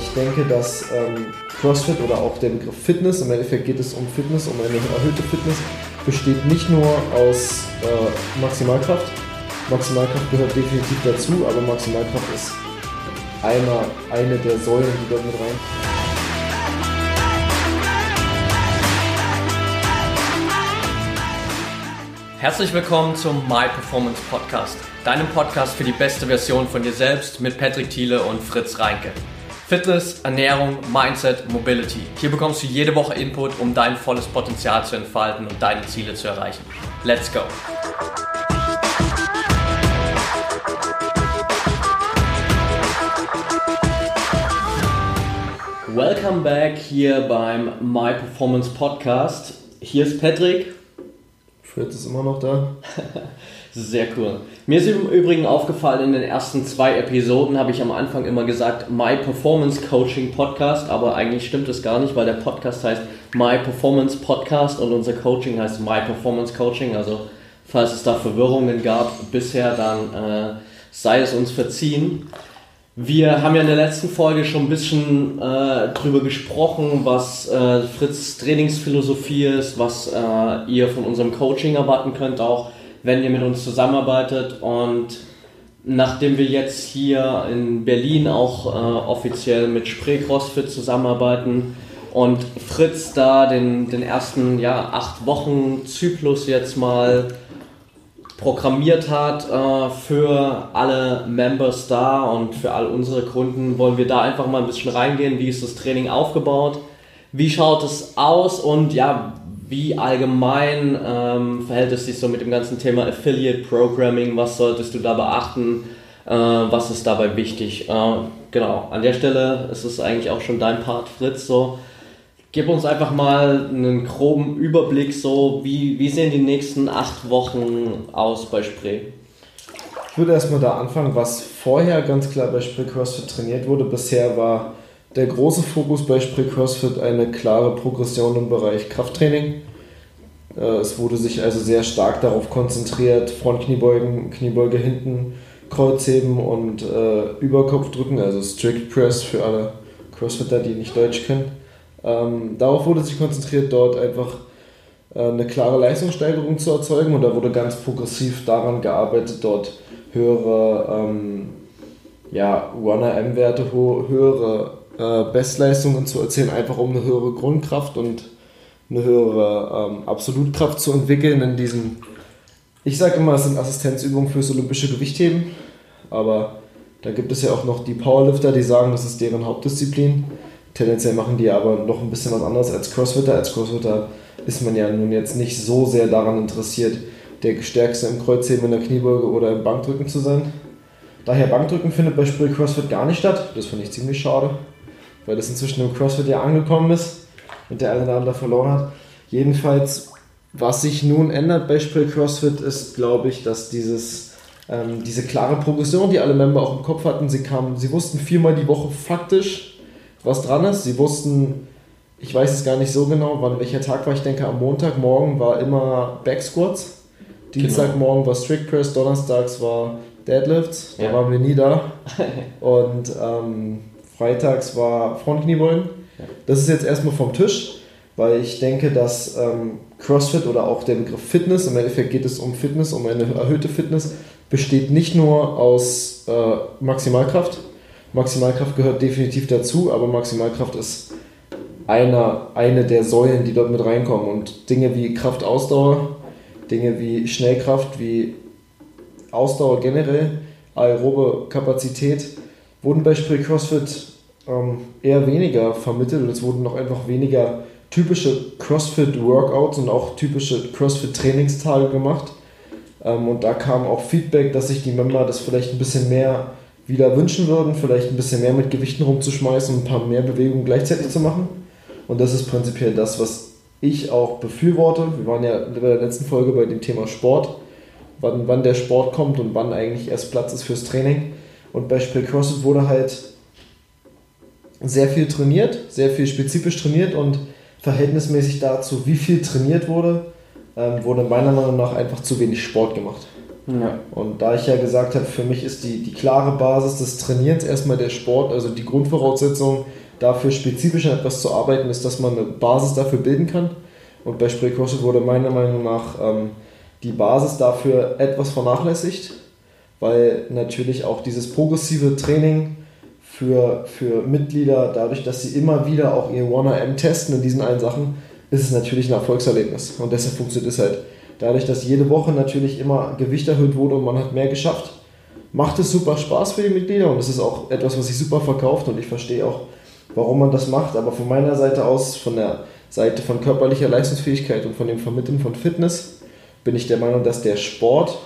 ich denke, dass ähm, CrossFit oder auch der Begriff Fitness, im Endeffekt geht es um Fitness, um eine erhöhte Fitness, besteht nicht nur aus äh, Maximalkraft. Maximalkraft gehört definitiv dazu, aber Maximalkraft ist einer, eine der Säulen, die dort mit rein. Herzlich willkommen zum My Performance Podcast, deinem Podcast für die beste Version von dir selbst mit Patrick Thiele und Fritz Reinke. Fitness, Ernährung, Mindset, Mobility. Hier bekommst du jede Woche Input, um dein volles Potenzial zu entfalten und deine Ziele zu erreichen. Let's go! Welcome back hier beim My Performance Podcast. Hier ist Patrick. Fritz ist immer noch da. Sehr cool. Mir ist im Übrigen aufgefallen, in den ersten zwei Episoden habe ich am Anfang immer gesagt My Performance Coaching Podcast, aber eigentlich stimmt es gar nicht, weil der Podcast heißt My Performance Podcast und unser Coaching heißt My Performance Coaching. Also falls es da Verwirrungen gab bisher, dann äh, sei es uns verziehen. Wir haben ja in der letzten Folge schon ein bisschen äh, drüber gesprochen, was äh, Fritz Trainingsphilosophie ist, was äh, ihr von unserem Coaching erwarten könnt, auch wenn ihr mit uns zusammenarbeitet. Und nachdem wir jetzt hier in Berlin auch äh, offiziell mit Spree CrossFit zusammenarbeiten und Fritz da den, den ersten ja, acht Wochen Zyklus jetzt mal programmiert hat äh, für alle Members da und für all unsere Kunden, wollen wir da einfach mal ein bisschen reingehen. Wie ist das Training aufgebaut? Wie schaut es aus? Und ja, wie allgemein ähm, verhält es sich so mit dem ganzen Thema Affiliate Programming? Was solltest du da beachten? Äh, was ist dabei wichtig? Äh, genau, an der Stelle ist es eigentlich auch schon dein Part, Fritz. So, Gib uns einfach mal einen groben Überblick, so wie, wie sehen die nächsten acht Wochen aus bei Spree? Ich würde erstmal da anfangen, was vorher ganz klar bei Spree CrossFit trainiert wurde. Bisher war der große Fokus bei Spree CrossFit eine klare Progression im Bereich Krafttraining. Äh, es wurde sich also sehr stark darauf konzentriert, Frontkniebeugen, Kniebeuge hinten, Kreuzheben und äh, Überkopfdrücken, also Strict Press für alle Crossfitter, die nicht Deutsch können. Ähm, darauf wurde sich konzentriert, dort einfach äh, eine klare Leistungssteigerung zu erzeugen und da wurde ganz progressiv daran gearbeitet, dort höhere ähm, ja, Runner-M-Werte, höhere äh, Bestleistungen zu erzielen, einfach um eine höhere Grundkraft und eine höhere ähm, Absolutkraft zu entwickeln in diesen, ich sage immer, es sind Assistenzübungen fürs olympische Gewichtheben, aber da gibt es ja auch noch die Powerlifter, die sagen, das ist deren Hauptdisziplin. Tendenziell machen die aber noch ein bisschen was anderes als Crossfitter. Als Crossfitter ist man ja nun jetzt nicht so sehr daran interessiert, der Stärkste im Kreuzheben, in der Kniebeuge oder im Bankdrücken zu sein. Daher Bankdrücken findet bei Spree CrossFit gar nicht statt. Das finde ich ziemlich schade, weil das inzwischen im CrossFit ja angekommen ist und der eine oder andere verloren hat. Jedenfalls, was sich nun ändert bei Spree CrossFit ist, glaube ich, dass dieses, ähm, diese klare Progression, die alle Member auch im Kopf hatten, sie kamen, sie wussten viermal die Woche faktisch, was dran ist. Sie wussten, ich weiß es gar nicht so genau, wann welcher Tag war. Ich denke, am Montagmorgen war immer Back Squats. Dienstagmorgen war Strict Press, Donnerstags war Deadlifts, da ja. waren wir nie da. Und ähm, freitags war Frontkniebeugen. Ja. Das ist jetzt erstmal vom Tisch, weil ich denke, dass ähm, CrossFit oder auch der Begriff Fitness, im Endeffekt geht es um Fitness, um eine erhöhte Fitness, besteht nicht nur aus äh, Maximalkraft, Maximalkraft gehört definitiv dazu, aber Maximalkraft ist einer, eine der Säulen, die dort mit reinkommen. Und Dinge wie Kraftausdauer, Dinge wie Schnellkraft, wie Ausdauer generell, aerobe Kapazität, wurden bei Spree CrossFit ähm, eher weniger vermittelt und es wurden noch einfach weniger typische CrossFit-Workouts und auch typische CrossFit-Trainingstage gemacht. Ähm, und da kam auch Feedback, dass sich die Member das vielleicht ein bisschen mehr wieder wünschen würden, vielleicht ein bisschen mehr mit Gewichten rumzuschmeißen und ein paar mehr Bewegungen gleichzeitig zu machen. Und das ist prinzipiell das, was ich auch befürworte. Wir waren ja in der letzten Folge bei dem Thema Sport, wann, wann der Sport kommt und wann eigentlich erst Platz ist fürs Training. Und bei Spiel CrossFit wurde halt sehr viel trainiert, sehr viel spezifisch trainiert und verhältnismäßig dazu, wie viel trainiert wurde, ähm, wurde meiner Meinung nach einfach zu wenig Sport gemacht. Ja. Und da ich ja gesagt habe, für mich ist die, die klare Basis des Trainierens erstmal der Sport, also die Grundvoraussetzung dafür spezifisch an etwas zu arbeiten, ist, dass man eine Basis dafür bilden kann. Und bei CrossFit wurde meiner Meinung nach ähm, die Basis dafür etwas vernachlässigt, weil natürlich auch dieses progressive Training für, für Mitglieder, dadurch, dass sie immer wieder auch ihr 1RM testen in diesen allen Sachen, ist es natürlich ein Erfolgserlebnis. Und deshalb funktioniert es halt. Dadurch, dass jede Woche natürlich immer Gewicht erhöht wurde und man hat mehr geschafft, macht es super Spaß für die Mitglieder und es ist auch etwas, was sich super verkauft und ich verstehe auch, warum man das macht. Aber von meiner Seite aus, von der Seite von körperlicher Leistungsfähigkeit und von dem Vermitteln von Fitness, bin ich der Meinung, dass der Sport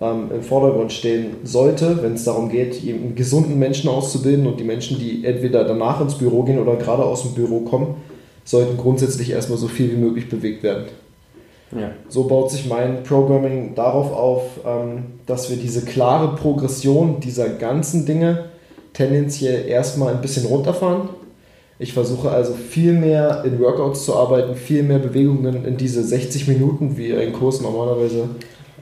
ähm, im Vordergrund stehen sollte, wenn es darum geht, einen gesunden Menschen auszubilden und die Menschen, die entweder danach ins Büro gehen oder gerade aus dem Büro kommen, sollten grundsätzlich erstmal so viel wie möglich bewegt werden. Ja. So baut sich mein Programming darauf auf, ähm, dass wir diese klare Progression dieser ganzen Dinge tendenziell erstmal ein bisschen runterfahren. Ich versuche also viel mehr in Workouts zu arbeiten, viel mehr Bewegungen in diese 60 Minuten, wie ein Kurs normalerweise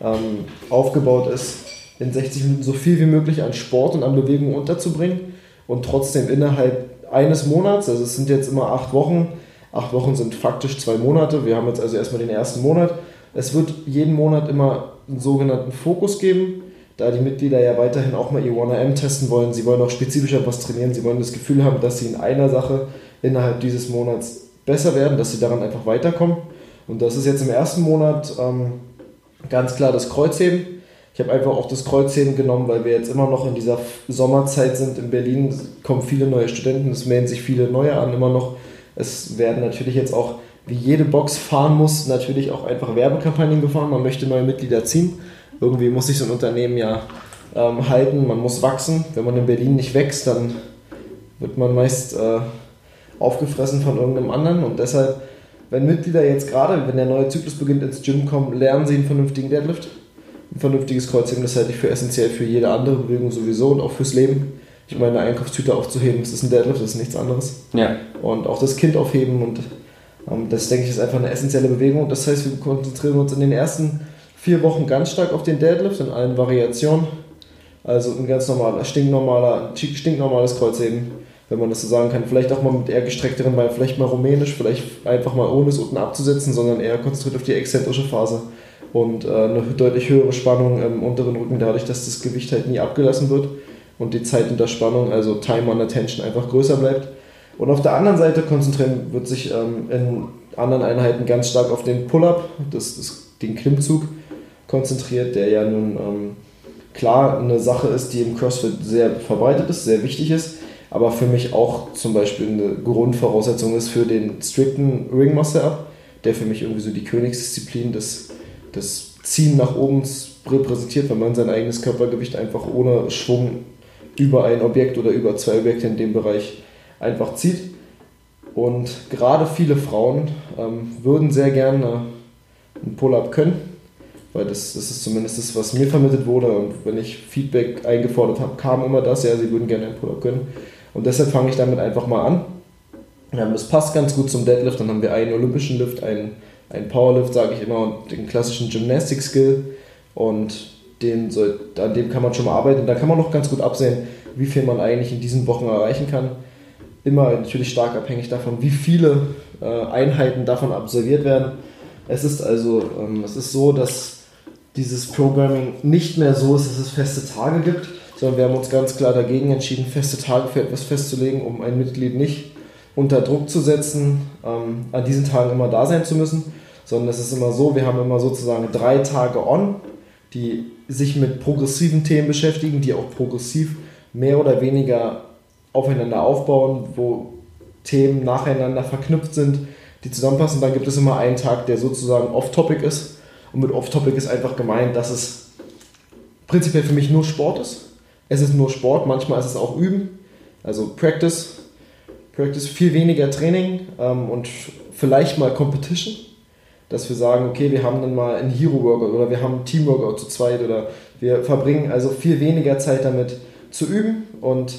ähm, aufgebaut ist, in 60 Minuten so viel wie möglich an Sport und an Bewegung unterzubringen und trotzdem innerhalb eines Monats, also es sind jetzt immer acht Wochen, acht Wochen sind faktisch zwei Monate, wir haben jetzt also erstmal den ersten Monat, es wird jeden Monat immer einen sogenannten Fokus geben, da die Mitglieder ja weiterhin auch mal ihr 1RM testen wollen, sie wollen auch spezifischer was trainieren, sie wollen das Gefühl haben, dass sie in einer Sache innerhalb dieses Monats besser werden, dass sie daran einfach weiterkommen. Und das ist jetzt im ersten Monat ähm, ganz klar das Kreuzheben. Ich habe einfach auch das Kreuzheben genommen, weil wir jetzt immer noch in dieser Sommerzeit sind. In Berlin kommen viele neue Studenten, es melden sich viele neue an, immer noch. Es werden natürlich jetzt auch, wie jede Box fahren muss, natürlich auch einfach Werbekampagnen gefahren. Man möchte neue Mitglieder ziehen. Irgendwie muss sich so ein Unternehmen ja ähm, halten, man muss wachsen. Wenn man in Berlin nicht wächst, dann wird man meist äh, aufgefressen von irgendeinem anderen und deshalb wenn Mitglieder jetzt gerade, wenn der neue Zyklus beginnt, ins Gym kommen, lernen sie einen vernünftigen Deadlift. Ein vernünftiges Kreuzheben, das halte ich für essentiell für jede andere Bewegung sowieso und auch fürs Leben. Ich meine, eine Einkaufstüte aufzuheben, das ist ein Deadlift, das ist nichts anderes. Ja. Und auch das Kind aufheben und ähm, das, denke ich, ist einfach eine essentielle Bewegung. Das heißt, wir konzentrieren uns in den ersten vier Wochen ganz stark auf den Deadlift in allen Variationen. Also ein ganz normaler, stinknormaler, stinknormales Kreuzheben wenn man das so sagen kann. Vielleicht auch mal mit eher gestreckteren Beinen, vielleicht mal rumänisch, vielleicht einfach mal ohne es unten abzusetzen, sondern eher konzentriert auf die exzentrische Phase und äh, eine deutlich höhere Spannung im unteren Rücken, dadurch, dass das Gewicht halt nie abgelassen wird und die Zeit unter Spannung, also Time on Attention, einfach größer bleibt. Und auf der anderen Seite konzentrieren wird sich ähm, in anderen Einheiten ganz stark auf den Pull-Up, das, das, den Klimmzug konzentriert, der ja nun ähm, klar eine Sache ist, die im CrossFit sehr verbreitet ist, sehr wichtig ist aber für mich auch zum Beispiel eine Grundvoraussetzung ist für den strikten Ring Muscle Up, der für mich irgendwie so die Königsdisziplin des, des Ziehen nach oben repräsentiert, wenn man sein eigenes Körpergewicht einfach ohne Schwung über ein Objekt oder über zwei Objekte in dem Bereich einfach zieht. Und gerade viele Frauen ähm, würden sehr gerne einen Pull-up können, weil das, das ist zumindest das, was mir vermittelt wurde. Und wenn ich Feedback eingefordert habe, kam immer das, ja, sie würden gerne einen Pull-up können. Und deshalb fange ich damit einfach mal an. das passt ganz gut zum Deadlift. Dann haben wir einen olympischen Lift, einen, einen Powerlift, sage ich immer, und den klassischen Gymnastic-Skill. Und den soll, an dem kann man schon mal arbeiten. Da kann man noch ganz gut absehen, wie viel man eigentlich in diesen Wochen erreichen kann. Immer natürlich stark abhängig davon, wie viele äh, Einheiten davon absolviert werden. Es ist also ähm, es ist so, dass dieses Programming nicht mehr so ist, dass es feste Tage gibt, sondern wir haben uns ganz klar dagegen entschieden, feste Tage für etwas festzulegen, um ein Mitglied nicht unter Druck zu setzen, ähm, an diesen Tagen immer da sein zu müssen, sondern es ist immer so, wir haben immer sozusagen drei Tage on, die sich mit progressiven Themen beschäftigen, die auch progressiv mehr oder weniger aufeinander aufbauen, wo Themen nacheinander verknüpft sind, die zusammenpassen. Dann gibt es immer einen Tag, der sozusagen off-topic ist. Und mit off-topic ist einfach gemeint, dass es prinzipiell für mich nur Sport ist es ist nur Sport, manchmal ist es auch Üben, also Practice, Practice, viel weniger Training ähm, und vielleicht mal Competition, dass wir sagen, okay, wir haben dann mal einen Hero-Workout oder wir haben einen Team-Workout zu zweit oder wir verbringen also viel weniger Zeit damit zu üben und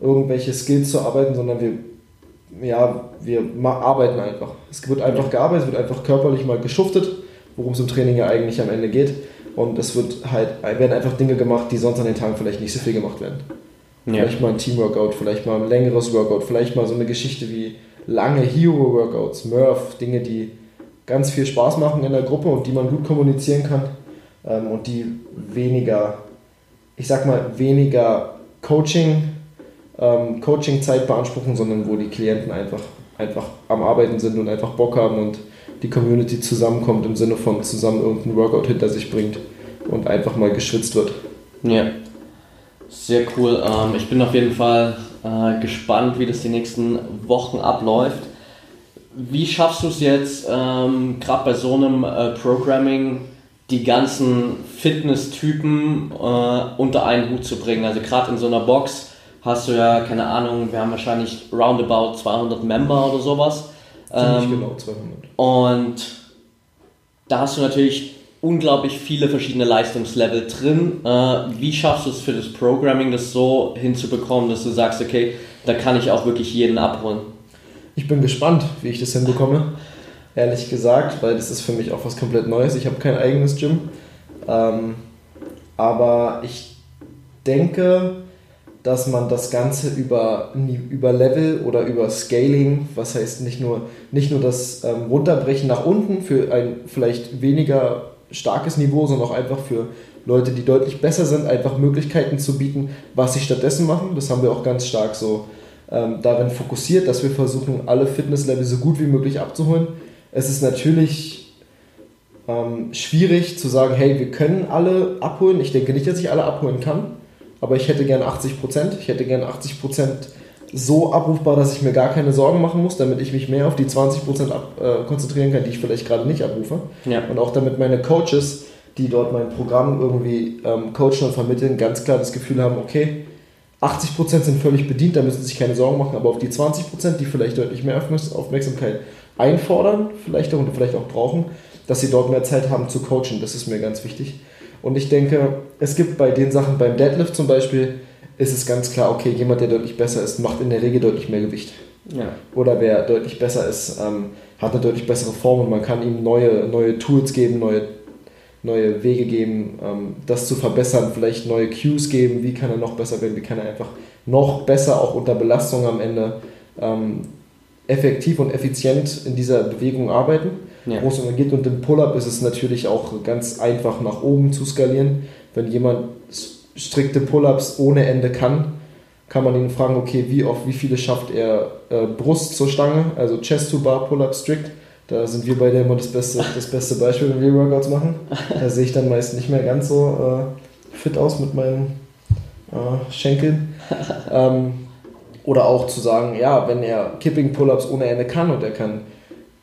irgendwelche Skills zu arbeiten, sondern wir, ja, wir arbeiten einfach. Es wird einfach gearbeitet, es wird einfach körperlich mal geschuftet, worum es im Training ja eigentlich am Ende geht. Und es wird halt, werden einfach Dinge gemacht, die sonst an den Tagen vielleicht nicht so viel gemacht werden. Ja. Vielleicht mal ein Teamworkout, vielleicht mal ein längeres Workout, vielleicht mal so eine Geschichte wie lange Hero-Workouts, Murph, Dinge, die ganz viel Spaß machen in der Gruppe und die man gut kommunizieren kann ähm, und die weniger, ich sag mal, weniger Coaching, ähm, Coaching-Zeit beanspruchen, sondern wo die Klienten einfach, einfach am Arbeiten sind und einfach Bock haben und die Community zusammenkommt im Sinne von zusammen irgendeinen Workout hinter sich bringt und einfach mal geschwitzt wird. Ja, sehr cool. Ähm, ich bin auf jeden Fall äh, gespannt, wie das die nächsten Wochen abläuft. Wie schaffst du es jetzt, ähm, gerade bei so einem äh, Programming, die ganzen Fitness-Typen äh, unter einen Hut zu bringen? Also gerade in so einer Box hast du ja, keine Ahnung, wir haben wahrscheinlich roundabout 200 Member oder sowas. Ähm, genau 200. Und da hast du natürlich unglaublich viele verschiedene Leistungslevel drin. Äh, wie schaffst du es für das Programming, das so hinzubekommen, dass du sagst, okay, da kann ich auch wirklich jeden abholen? Ich bin gespannt, wie ich das hinbekomme. Ehrlich gesagt, weil das ist für mich auch was komplett Neues. Ich habe kein eigenes Gym. Ähm, aber ich denke, dass man das Ganze über, über Level oder über Scaling, was heißt nicht nur, nicht nur das ähm, Runterbrechen nach unten für ein vielleicht weniger starkes Niveau, sondern auch einfach für Leute, die deutlich besser sind, einfach Möglichkeiten zu bieten, was sie stattdessen machen. Das haben wir auch ganz stark so ähm, darin fokussiert, dass wir versuchen, alle Fitnesslevel so gut wie möglich abzuholen. Es ist natürlich ähm, schwierig zu sagen, hey, wir können alle abholen. Ich denke nicht, dass ich alle abholen kann, aber ich hätte gern 80 Prozent. Ich hätte gern 80 Prozent so abrufbar, dass ich mir gar keine Sorgen machen muss, damit ich mich mehr auf die 20% ab, äh, konzentrieren kann, die ich vielleicht gerade nicht abrufe. Ja. Und auch damit meine Coaches, die dort mein Programm irgendwie ähm, coachen und vermitteln, ganz klar das Gefühl haben, okay, 80% sind völlig bedient, da müssen sie sich keine Sorgen machen, aber auf die 20%, die vielleicht deutlich mehr Aufmerksamkeit einfordern, vielleicht auch und vielleicht auch brauchen, dass sie dort mehr Zeit haben zu coachen, das ist mir ganz wichtig. Und ich denke, es gibt bei den Sachen beim Deadlift zum Beispiel, ist es ganz klar, okay, jemand, der deutlich besser ist, macht in der Regel deutlich mehr Gewicht. Ja. Oder wer deutlich besser ist, ähm, hat eine deutlich bessere Form und man kann ihm neue, neue Tools geben, neue, neue Wege geben, ähm, das zu verbessern, vielleicht neue Cues geben, wie kann er noch besser werden, wie kann er einfach noch besser, auch unter Belastung am Ende, ähm, effektiv und effizient in dieser Bewegung arbeiten. Ja. Wo es um geht und im Pull-Up ist es natürlich auch ganz einfach nach oben zu skalieren. Wenn jemand strikte Pull-ups ohne Ende kann, kann man ihn fragen, okay, wie oft, wie viele schafft er äh, Brust zur Stange, also Chest to Bar Pull-up strict. Da sind wir beide immer das beste, das beste Beispiel, wenn wir Workouts machen. Da sehe ich dann meist nicht mehr ganz so äh, fit aus mit meinen äh, Schenkeln. ähm, oder auch zu sagen, ja, wenn er Kipping Pull-ups ohne Ende kann und er kann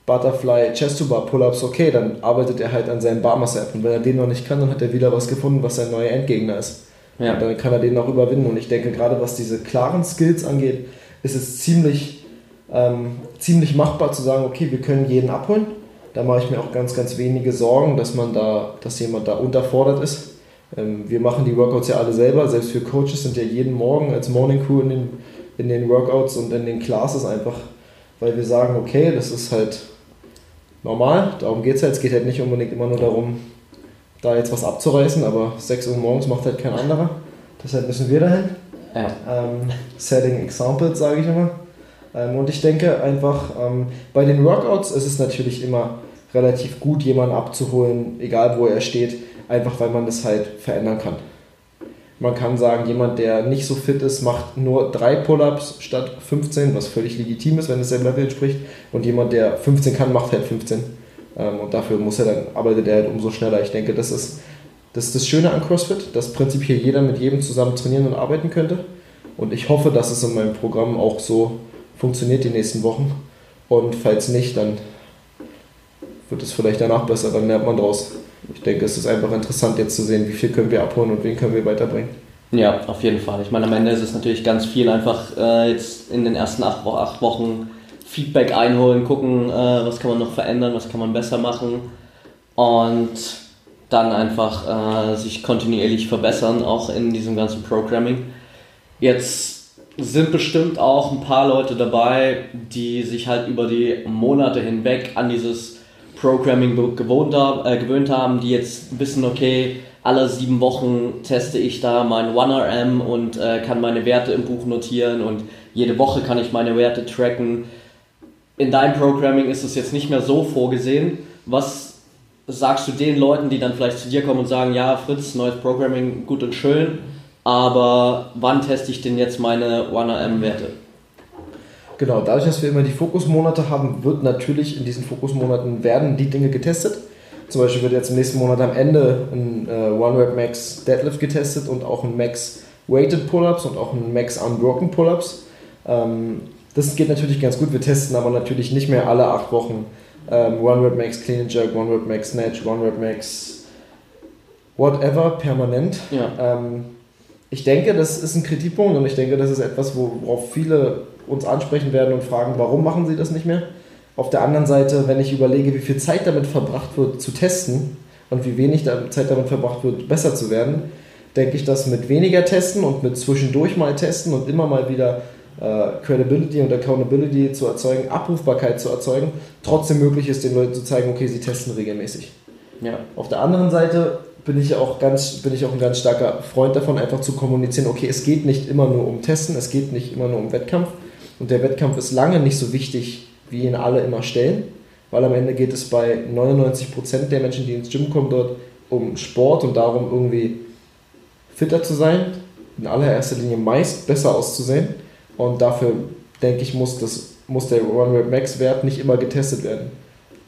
Butterfly Chest to Bar Pull-ups, okay, dann arbeitet er halt an seinem Barmass Und wenn er den noch nicht kann, dann hat er wieder was gefunden, was sein neuer Endgegner ist. Ja. Und dann kann er den auch überwinden. Und ich denke, gerade was diese klaren Skills angeht, ist es ziemlich, ähm, ziemlich machbar zu sagen, okay, wir können jeden abholen. Da mache ich mir auch ganz, ganz wenige Sorgen, dass man da, dass jemand da unterfordert ist. Ähm, wir machen die Workouts ja alle selber, selbst wir Coaches sind ja jeden Morgen als Morning Crew in den, in den Workouts und in den Classes einfach, weil wir sagen, okay, das ist halt normal, darum geht es halt. Es geht halt nicht unbedingt immer nur darum, da jetzt was abzureißen, aber 6 Uhr morgens macht halt kein anderer. Deshalb müssen wir dahin. Ja. Ähm, setting Examples, sage ich immer. Ähm, und ich denke einfach, ähm, bei den Workouts ist es natürlich immer relativ gut, jemanden abzuholen, egal wo er steht, einfach weil man das halt verändern kann. Man kann sagen, jemand, der nicht so fit ist, macht nur drei Pull-ups statt 15, was völlig legitim ist, wenn es seinem Level entspricht. Und jemand, der 15 kann, macht halt 15. Ähm, und dafür muss er dann, arbeitet er halt umso schneller. Ich denke, das ist, das ist das Schöne an CrossFit, dass prinzipiell jeder mit jedem zusammen trainieren und arbeiten könnte. Und ich hoffe, dass es in meinem Programm auch so funktioniert die nächsten Wochen. Und falls nicht, dann wird es vielleicht danach besser, dann lernt man draus. Ich denke, es ist einfach interessant jetzt zu sehen, wie viel können wir abholen und wen können wir weiterbringen. Ja, auf jeden Fall. Ich meine, am Ende ist es natürlich ganz viel einfach äh, jetzt in den ersten acht, acht Wochen Feedback einholen, gucken, äh, was kann man noch verändern, was kann man besser machen und dann einfach äh, sich kontinuierlich verbessern, auch in diesem ganzen Programming. Jetzt sind bestimmt auch ein paar Leute dabei, die sich halt über die Monate hinweg an dieses Programming gewohnt, äh, gewöhnt haben, die jetzt wissen, okay, alle sieben Wochen teste ich da mein 1RM und äh, kann meine Werte im Buch notieren und jede Woche kann ich meine Werte tracken. In deinem Programming ist es jetzt nicht mehr so vorgesehen. Was sagst du den Leuten, die dann vielleicht zu dir kommen und sagen, ja, Fritz, neues Programming, gut und schön, aber wann teste ich denn jetzt meine 1RM-Werte? Genau, dadurch, dass wir immer die Fokusmonate haben, wird natürlich in diesen Fokusmonaten werden die Dinge getestet. Zum Beispiel wird jetzt im nächsten Monat am Ende ein äh, One Rep Max Deadlift getestet und auch ein Max Weighted Pull-Ups und auch ein Max Unbroken Pull-Ups. Ähm, das geht natürlich ganz gut. Wir testen aber natürlich nicht mehr alle acht Wochen ähm, One Rep Max Clean and Jerk, One Rep Max Snatch, One Rep Max whatever permanent. Ja. Ähm, ich denke, das ist ein Kritikpunkt und ich denke, das ist etwas, worauf viele uns ansprechen werden und fragen, warum machen sie das nicht mehr? Auf der anderen Seite, wenn ich überlege, wie viel Zeit damit verbracht wird, zu testen und wie wenig Zeit damit verbracht wird, besser zu werden, denke ich, dass mit weniger Testen und mit zwischendurch mal testen und immer mal wieder äh, Credibility und Accountability zu erzeugen, Abrufbarkeit zu erzeugen, trotzdem möglich ist, den Leuten zu zeigen, okay, sie testen regelmäßig. Ja. Auf der anderen Seite bin ich auch ganz, bin ich auch ein ganz starker Freund davon, einfach zu kommunizieren, okay, es geht nicht immer nur um Testen, es geht nicht immer nur um Wettkampf. Und der Wettkampf ist lange nicht so wichtig wie ihn alle immer stellen, weil am Ende geht es bei 99% der Menschen, die ins Gym kommen, dort um Sport und darum, irgendwie fitter zu sein, in allererster Linie meist besser auszusehen. Und dafür, denke ich, muss, das, muss der One Rep Max Wert nicht immer getestet werden.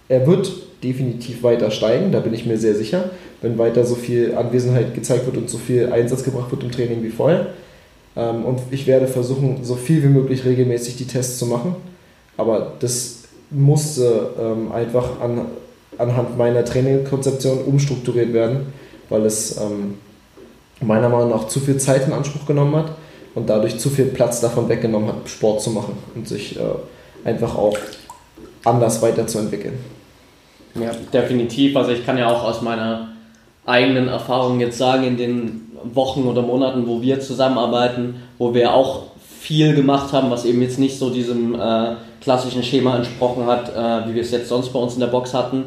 Er wird definitiv weiter steigen, da bin ich mir sehr sicher, wenn weiter so viel Anwesenheit gezeigt wird und so viel Einsatz gebracht wird im Training wie vorher. Ähm, und ich werde versuchen, so viel wie möglich regelmäßig die Tests zu machen aber das musste ähm, einfach an, anhand meiner Trainingkonzeption umstrukturiert werden, weil es ähm, meiner Meinung nach zu viel Zeit in Anspruch genommen hat und dadurch zu viel Platz davon weggenommen hat, Sport zu machen und sich äh, einfach auch anders weiterzuentwickeln. Ja, definitiv. Also ich kann ja auch aus meiner eigenen Erfahrung jetzt sagen, in den Wochen oder Monaten, wo wir zusammenarbeiten, wo wir auch viel gemacht haben, was eben jetzt nicht so diesem äh, klassischen Schema entsprochen hat, äh, wie wir es jetzt sonst bei uns in der Box hatten,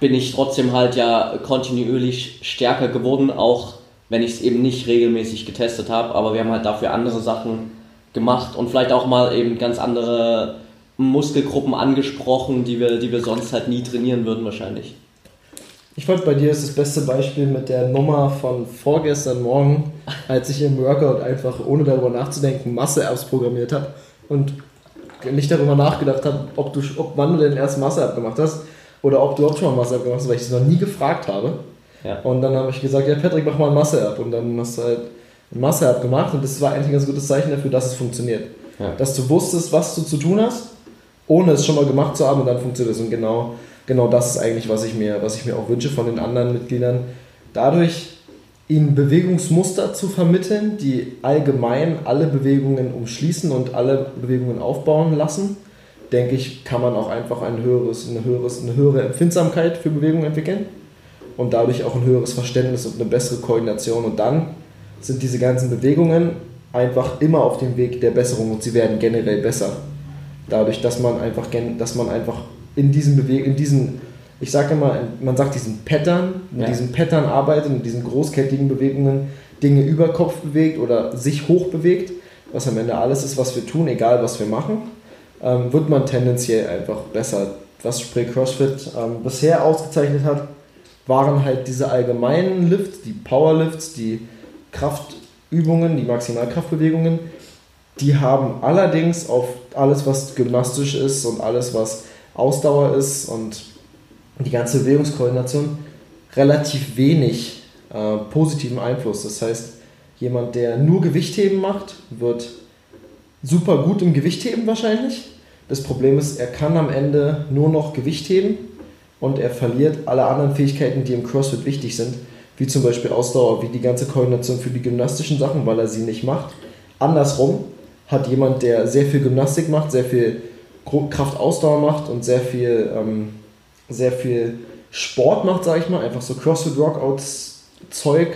bin ich trotzdem halt ja kontinuierlich stärker geworden, auch wenn ich es eben nicht regelmäßig getestet habe. Aber wir haben halt dafür andere Sachen gemacht und vielleicht auch mal eben ganz andere Muskelgruppen angesprochen, die wir, die wir sonst halt nie trainieren würden wahrscheinlich. Ich fand bei dir ist das beste Beispiel mit der Nummer von vorgestern Morgen, als ich im Workout einfach ohne darüber nachzudenken Masse-Apps programmiert habe und nicht darüber nachgedacht habe, ob du, ob, wann du den ersten Masse-App gemacht hast oder ob du überhaupt schon mal Masse-App gemacht hast, weil ich es noch nie gefragt habe. Ja. Und dann habe ich gesagt, ja Patrick, mach mal ein Masse-App und dann hast du halt ein Masse-App gemacht und das war eigentlich ein ganz gutes Zeichen dafür, dass es funktioniert. Ja. Dass du wusstest, was du zu tun hast, ohne es schon mal gemacht zu haben und dann funktioniert es und genau genau das ist eigentlich, was ich mir, was ich mir auch wünsche von den anderen Mitgliedern. Dadurch ihnen Bewegungsmuster zu vermitteln, die allgemein alle Bewegungen umschließen und alle Bewegungen aufbauen lassen, denke ich, kann man auch einfach ein höheres, eine, höheres, eine höhere Empfindsamkeit für Bewegungen entwickeln und dadurch auch ein höheres Verständnis und eine bessere Koordination. Und dann sind diese ganzen Bewegungen einfach immer auf dem Weg der Besserung und sie werden generell besser. Dadurch, dass man einfach, dass man einfach in diesen Bewegungen, in diesen, ich sage immer, man sagt diesen Pattern, mit ja. diesen Pattern arbeitet, mit diesen großkettigen Bewegungen Dinge über Kopf bewegt oder sich hoch bewegt, was am Ende alles ist, was wir tun, egal was wir machen, ähm, wird man tendenziell einfach besser. Was Spray CrossFit ähm, bisher ausgezeichnet hat, waren halt diese allgemeinen Lifts, die Powerlifts, die Kraftübungen, die Maximalkraftbewegungen. Die haben allerdings auf alles, was gymnastisch ist und alles, was Ausdauer ist und die ganze Bewegungskoordination relativ wenig äh, positiven Einfluss. Das heißt, jemand, der nur Gewichtheben macht, wird super gut im Gewichtheben wahrscheinlich. Das Problem ist, er kann am Ende nur noch Gewichtheben und er verliert alle anderen Fähigkeiten, die im CrossFit wichtig sind, wie zum Beispiel Ausdauer, wie die ganze Koordination für die gymnastischen Sachen, weil er sie nicht macht. Andersrum hat jemand, der sehr viel Gymnastik macht, sehr viel Kraftausdauer macht und sehr viel, ähm, sehr viel Sport macht, sage ich mal, einfach so CrossFit Rockouts Zeug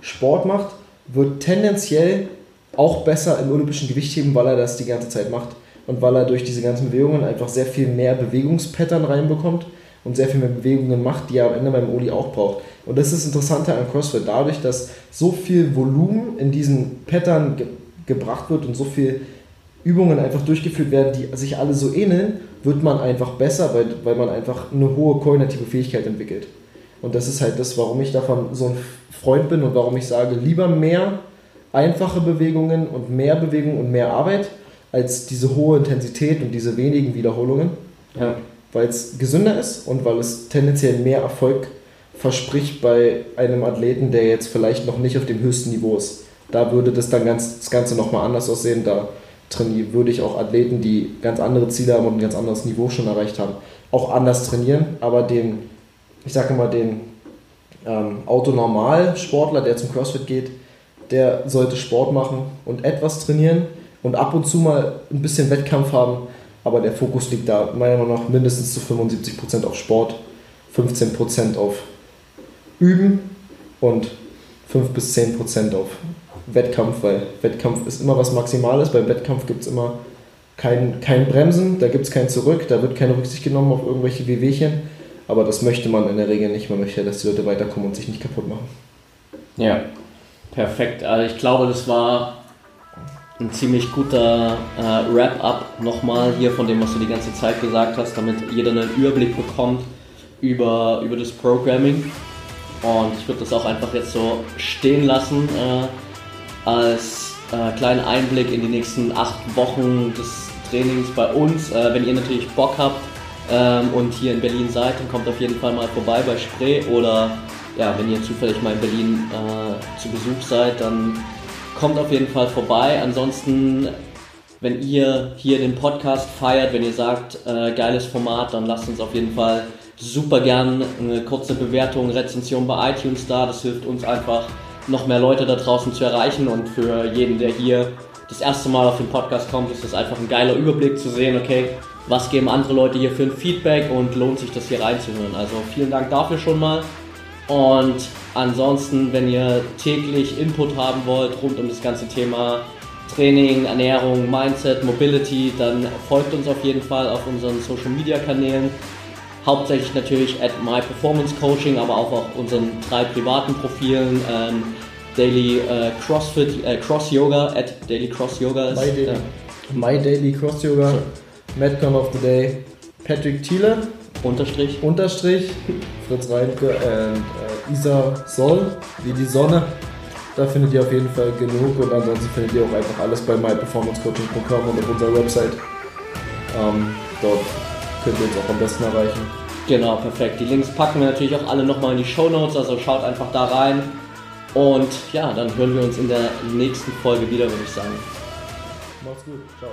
Sport macht, wird tendenziell auch besser im olympischen Gewichtheben, weil er das die ganze Zeit macht und weil er durch diese ganzen Bewegungen einfach sehr viel mehr Bewegungspattern reinbekommt, und sehr viel mehr Bewegungen macht, die er am Ende beim Oli auch braucht. Und das ist das Interessante an CrossFit, dadurch, dass so viel Volumen in diesen Pattern ge gebracht wird und so viel Übungen einfach durchgeführt werden, die sich alle so ähneln, wird man einfach besser, weil, weil man einfach eine hohe koordinative Fähigkeit entwickelt. Und das ist halt das, warum ich davon so ein Freund bin und warum ich sage, lieber mehr einfache Bewegungen und mehr Bewegung und mehr Arbeit als diese hohe Intensität und diese wenigen Wiederholungen. Ja. Weil es gesünder ist und weil es tendenziell mehr Erfolg verspricht bei einem Athleten, der jetzt vielleicht noch nicht auf dem höchsten Niveau ist. Da würde das dann ganz, das Ganze nochmal anders aussehen. Da trainiere, würde ich auch Athleten, die ganz andere Ziele haben und ein ganz anderes Niveau schon erreicht haben, auch anders trainieren. Aber den, ich sage mal, den ähm, Autonormal-Sportler, der zum CrossFit geht, der sollte Sport machen und etwas trainieren und ab und zu mal ein bisschen Wettkampf haben. Aber der Fokus liegt da meiner Meinung nach mindestens zu 75% auf Sport, 15% auf Üben und 5 bis 10% auf Wettkampf, weil Wettkampf ist immer was Maximales. Beim Wettkampf gibt es immer kein, kein Bremsen, da gibt es kein Zurück, da wird keine Rücksicht genommen auf irgendwelche Wehwehchen. Aber das möchte man in der Regel nicht. Man möchte, dass die Leute weiterkommen und sich nicht kaputt machen. Ja, perfekt. Also ich glaube, das war ein ziemlich guter äh, Wrap-up nochmal hier von dem, was du die ganze Zeit gesagt hast, damit jeder einen Überblick bekommt über, über das Programming. Und ich würde das auch einfach jetzt so stehen lassen äh, als äh, kleinen Einblick in die nächsten acht Wochen des Trainings bei uns. Äh, wenn ihr natürlich Bock habt ähm, und hier in Berlin seid, dann kommt auf jeden Fall mal vorbei bei Spree oder ja, wenn ihr zufällig mal in Berlin äh, zu Besuch seid, dann kommt auf jeden Fall vorbei. Ansonsten, wenn ihr hier den Podcast feiert, wenn ihr sagt, äh, geiles Format, dann lasst uns auf jeden Fall super gern eine kurze Bewertung, Rezension bei iTunes da. Das hilft uns einfach, noch mehr Leute da draußen zu erreichen. Und für jeden, der hier das erste Mal auf den Podcast kommt, ist das einfach ein geiler Überblick zu sehen, okay, was geben andere Leute hier für ein Feedback und lohnt sich das hier reinzuhören. Also vielen Dank dafür schon mal. Und ansonsten, wenn ihr täglich Input haben wollt rund um das ganze Thema Training, Ernährung, Mindset, Mobility, dann folgt uns auf jeden Fall auf unseren Social Media Kanälen. Hauptsächlich natürlich at My Performance Coaching, aber auch auf unseren drei privaten Profilen. Ähm, Daily äh, CrossFit, äh, Cross Yoga, at Daily Cross Yoga ist. My Daily, äh, My Daily Cross Yoga, so. Metcon of the Day, Patrick Thiele. Unterstrich. Unterstrich, Fritz Reinke und äh, Isa Soll, wie die Sonne. Da findet ihr auf jeden Fall genug und ansonsten findet ihr auch einfach alles bei myperformancecoaching.com und auf unserer Website. Ähm, dort könnt ihr uns auch am besten erreichen. Genau, perfekt. Die Links packen wir natürlich auch alle nochmal in die Show Notes, also schaut einfach da rein. Und ja, dann hören wir uns in der nächsten Folge wieder, würde ich sagen. Macht's gut, ciao.